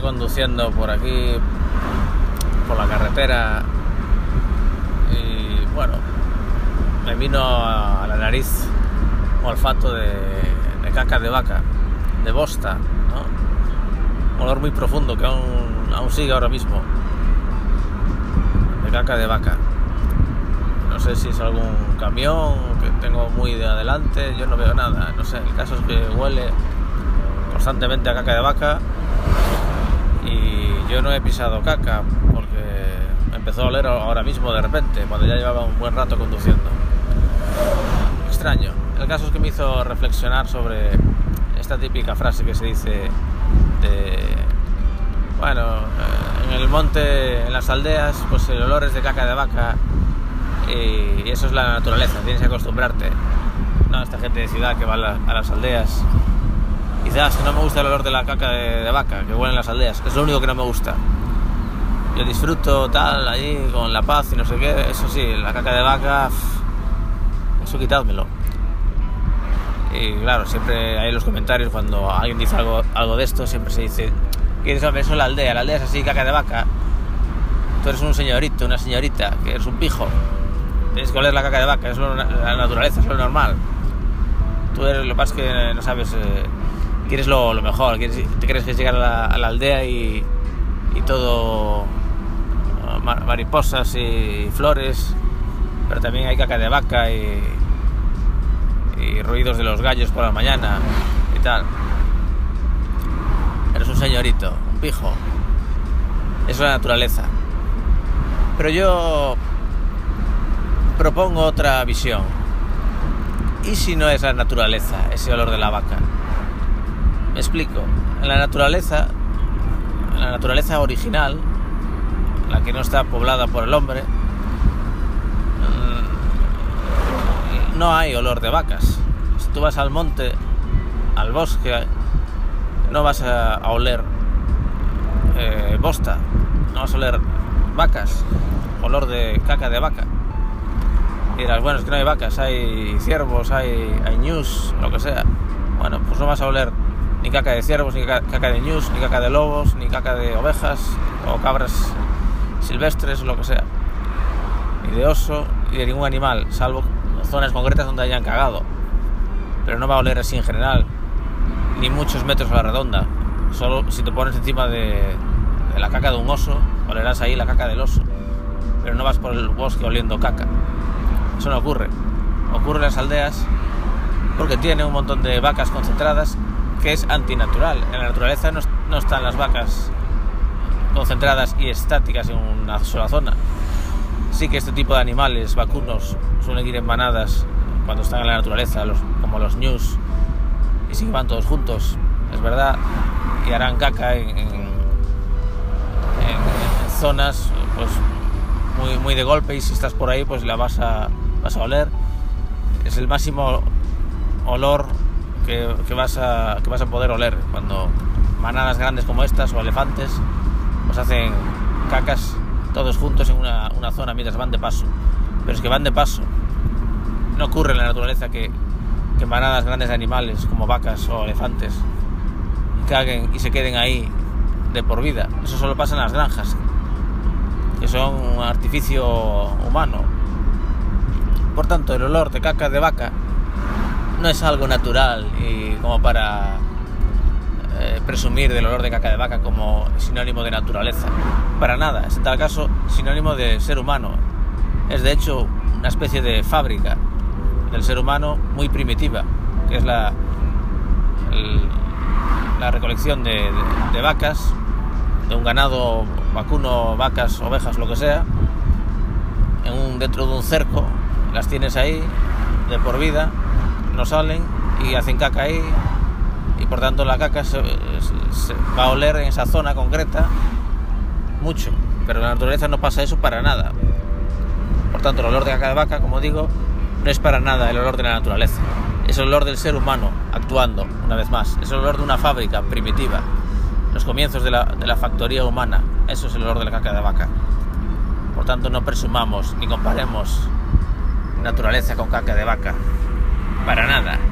conduciendo por aquí, por la carretera, y bueno, me vino a la nariz un olfato de, de caca de vaca, de bosta. Un olor muy profundo que aún, sigue ahora mismo, de caca de vaca. No sé si es algún camión que tengo muy de adelante, yo no veo nada, no sé, el caso es que huele constantemente a caca de vaca no he pisado caca porque empezó a oler ahora mismo de repente, cuando ya llevaba un buen rato conduciendo. Extraño. El caso es que me hizo reflexionar sobre esta típica frase que se dice bueno, eh, en el monte, en las aldeas, pues el olor es de caca de vaca y eso es la naturaleza, tienes que acostumbrarte. No, esta gente de ciudad que va a las aldeas Quizás que no me gusta el olor de la caca de, de vaca que huele en las aldeas, es lo único que no me gusta. Yo disfruto tal, allí con la paz y no sé qué, eso sí, la caca de vaca, eso quitádmelo. Y claro, siempre hay en los comentarios cuando alguien dice algo, algo de esto, siempre se dice, ¿quieres saber eso la aldea? La aldea es así, caca de vaca. Tú eres un señorito, una señorita, que eres un pijo. Tienes que oler la caca de vaca, es lo- la naturaleza, es lo normal. Tú eres, lo que pasa es que no sabes, eh, quieres lo, mejor, quieres, te crees que llegar a la, aldea y, todo ma- mariposas y flores, pero también hay caca de vaca y, y ruidos de los gallos por la mañana y tal. Eres un señorito, un pijo. Es la naturaleza. Pero yo propongo otra visión. ¿Y si no es la naturaleza ese olor de la vaca? Me explico. En la naturaleza, en la naturaleza original, la que no está poblada por el hombre, mm, no hay olor de vacas. Si tú vas al monte, al bosque, no vas a, oler eh, bosta, no vas a oler vacas, olor de caca de vaca. Y dirás, bueno, es que no hay vacas, hay ciervos, hay, hay ñus, lo que sea. Bueno, pues no vas a oler ni caca de ciervos, ni ca- caca de ñus, ni caca de lobos, ni caca de ovejas o cabras silvestres, lo que sea. Ni de oso, ni de ningún animal, salvo zonas concretas donde hayan cagado. Pero no va a oler así en general, ni muchos metros a la redonda. Solo si te pones encima de, de la caca de un oso, olerás ahí la caca del oso. Pero no vas por el bosque oliendo caca. Eso no ocurre. Ocurre en las aldeas porque tiene un montón de vacas concentradas que es antinatural. En la naturaleza no, es- no están las vacas concentradas y estáticas en una sola zona. Sí que este tipo de animales vacunos suelen ir en manadas cuando están en la naturaleza, como los ñus, y sí van todos juntos, es verdad, y harán caca en, zonas pues muy, muy de golpe y si estás por ahí pues la vas a, vas a oler. Es el máximo olor que, que vas a, que vas a poder oler cuando manadas grandes como estas o elefantes pues hacen cacas todos juntos en una, una zona mientras van de paso. Pero es que van de paso. No ocurre en la naturaleza que, que manadas grandes de animales como vacas o elefantes caguen y se queden ahí de por vida. Eso solo pasa en las granjas, que son un artificio humano. Por tanto, el olor de caca de vaca no es algo natural y como para eh, presumir del olor de caca de vaca como sinónimo de naturaleza. Para nada, es en tal caso sinónimo de ser humano. Es de hecho una especie de fábrica del ser humano muy primitiva, que es la, la recolección de, de- de vacas, de un ganado vacuno, vacas, ovejas, lo que sea, en un, dentro de un cerco, las tienes ahí de por vida, no salen y hacen caca ahí y por tanto la caca se, va a oler en esa zona concreta mucho, pero en la naturaleza no pasa eso para nada. Por tanto, el olor de caca de vaca, como digo, no es para nada el olor de la naturaleza. Es el olor del ser humano actuando, una vez más. Es el olor de una fábrica primitiva. Los comienzos de la, de la factoría humana. Eso es el olor de la caca de vaca. Por tanto, no presumamos ni comparemos naturaleza con caca de vaca. Para nada.